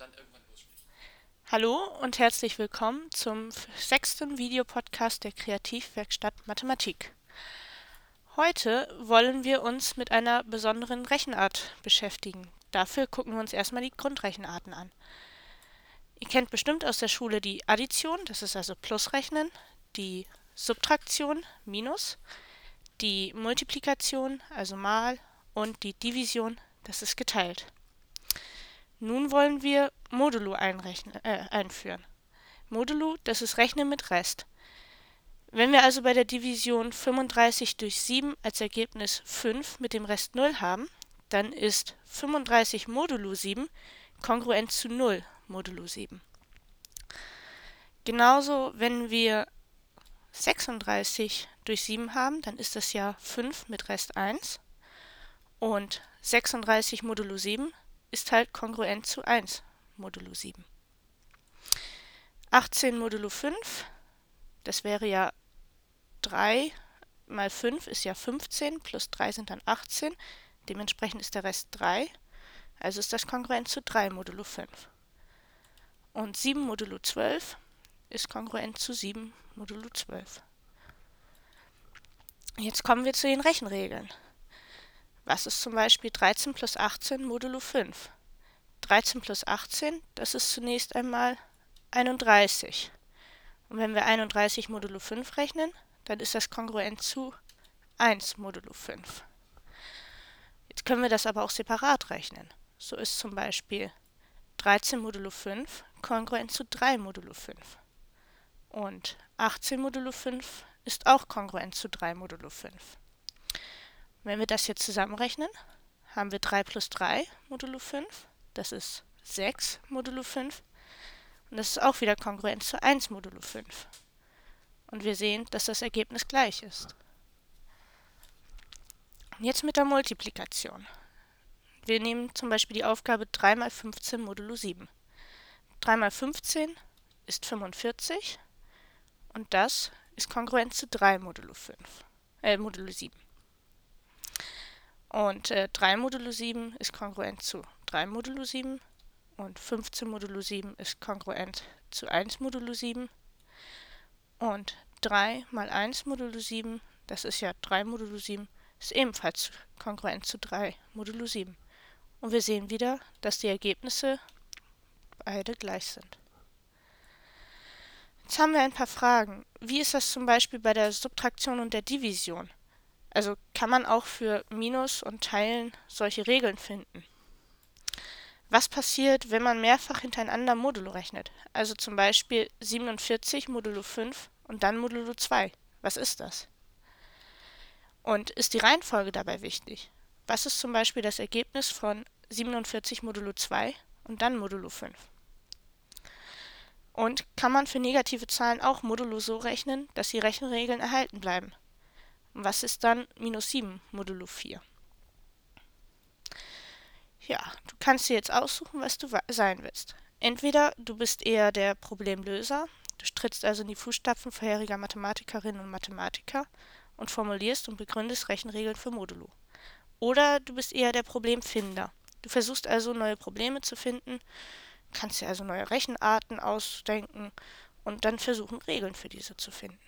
dann irgendwann lossprechen. Hallo und herzlich willkommen zum sechsten Videopodcast der Kreativwerkstatt Mathematik. Heute wollen wir uns mit einer besonderen Rechenart beschäftigen. Dafür gucken wir uns erstmal die Grundrechenarten an. Ihr kennt bestimmt aus der Schule die Addition, das ist also Plusrechnen, die Subtraktion, Minus, die Multiplikation, also Mal, und die Division, das ist geteilt. Nun wollen wir Modulo äh, einführen. Modulo, das ist Rechnen mit Rest. Wenn wir also bei der Division 35 durch 7 als Ergebnis 5 mit dem Rest 0 haben, dann ist 35 modulo 7 kongruent zu 0 modulo 7. Genauso, wenn wir 36 durch 7 haben, dann ist das ja 5 mit Rest 1. Und 36 modulo 7 ist halt kongruent zu 1 modulo 7. 18 modulo 5, das wäre ja 3 mal 5 ist ja 15, plus 3 sind dann 18, dementsprechend ist der Rest 3, also ist das kongruent zu 3 modulo 5. Und 7 modulo 12 ist kongruent zu 7 modulo 12. Jetzt kommen wir zu den Rechenregeln. Was ist zum Beispiel 13 plus 18 modulo 5? 13 plus 18, das ist zunächst einmal 31. Und wenn wir 31 modulo 5 rechnen, dann ist das kongruent zu 1 modulo 5. Jetzt können wir das aber auch separat rechnen. So ist zum Beispiel 13 modulo 5 kongruent zu 3 modulo 5. Und 18 modulo 5 ist auch kongruent zu 3 modulo 5. Wenn wir das jetzt zusammenrechnen, haben wir 3 plus 3 modulo 5, das ist 6 modulo 5 und das ist auch wieder kongruent zu 1 modulo 5. Und wir sehen, dass das Ergebnis gleich ist. Jetzt mit der Multiplikation. Wir nehmen zum Beispiel die Aufgabe 3 mal 15 modulo 7. 3 mal 15 ist 45 und das ist kongruent zu 3 modulo 5, äh, modulo 7. Und äh, 3 modulo 7 ist kongruent zu 3 modulo 7 und 15 modulo 7 ist kongruent zu 1 modulo 7 und 3 mal 1 modulo 7, das ist ja 3 modulo 7, ist ebenfalls kongruent zu 3 modulo 7. Und wir sehen wieder, dass die Ergebnisse beide gleich sind. Jetzt haben wir ein paar Fragen. Wie ist das zum Beispiel bei der Subtraktion und der Division? Also kann man auch für Minus und Teilen solche Regeln finden. Was passiert, wenn man mehrfach hintereinander Modulo rechnet? Also zum Beispiel 47 modulo 5 und dann modulo 2. Was ist das? Und ist die Reihenfolge dabei wichtig? Was ist zum Beispiel das Ergebnis von 47 modulo 2 und dann modulo 5? Und kann man für negative Zahlen auch modulo so rechnen, dass die Rechenregeln erhalten bleiben? Was ist dann minus 7 modulo 4? Ja, du kannst dir jetzt aussuchen, was du sein willst. Entweder du bist eher der Problemlöser, du trittst also in die Fußstapfen vorheriger Mathematikerinnen und Mathematiker und formulierst und begründest Rechenregeln für Modulo. Oder du bist eher der Problemfinder. Du versuchst also neue Probleme zu finden, kannst dir also neue Rechenarten ausdenken und dann versuchen, Regeln für diese zu finden.